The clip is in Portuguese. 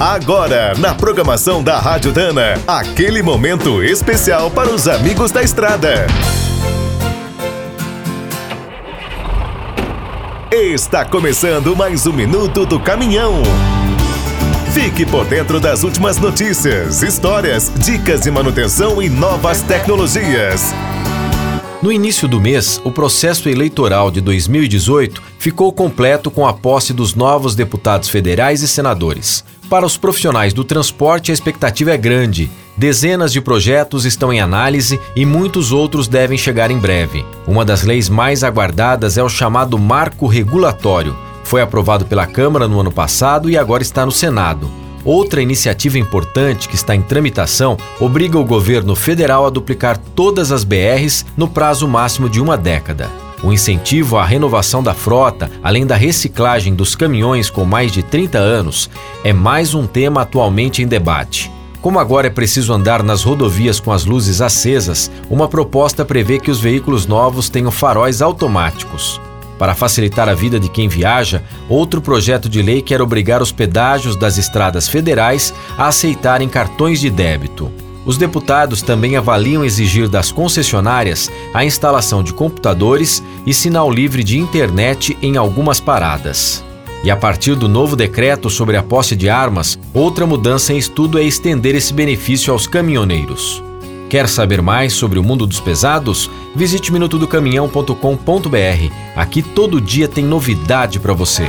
Agora, na programação da Rádio Dana, aquele momento especial para os amigos da estrada. Está começando mais um minuto do caminhão. Fique por dentro das últimas notícias, histórias, dicas de manutenção e novas tecnologias. No início do mês, o processo eleitoral de 2018 ficou completo com a posse dos novos deputados federais e senadores. Para os profissionais do transporte, a expectativa é grande. Dezenas de projetos estão em análise e muitos outros devem chegar em breve. Uma das leis mais aguardadas é o chamado Marco Regulatório. Foi aprovado pela Câmara no ano passado e agora está no Senado. Outra iniciativa importante que está em tramitação obriga o governo federal a duplicar todas as BRs no prazo máximo de uma década. O incentivo à renovação da frota, além da reciclagem dos caminhões com mais de 30 anos, é mais um tema atualmente em debate. Como agora é preciso andar nas rodovias com as luzes acesas, uma proposta prevê que os veículos novos tenham faróis automáticos. Para facilitar a vida de quem viaja, outro projeto de lei quer obrigar os pedágios das estradas federais a aceitarem cartões de débito. Os deputados também avaliam exigir das concessionárias a instalação de computadores e sinal livre de internet em algumas paradas. E a partir do novo decreto sobre a posse de armas, outra mudança em estudo é estender esse benefício aos caminhoneiros. Quer saber mais sobre o mundo dos pesados? Visite minutodocaminhão.com.br. Aqui todo dia tem novidade para você.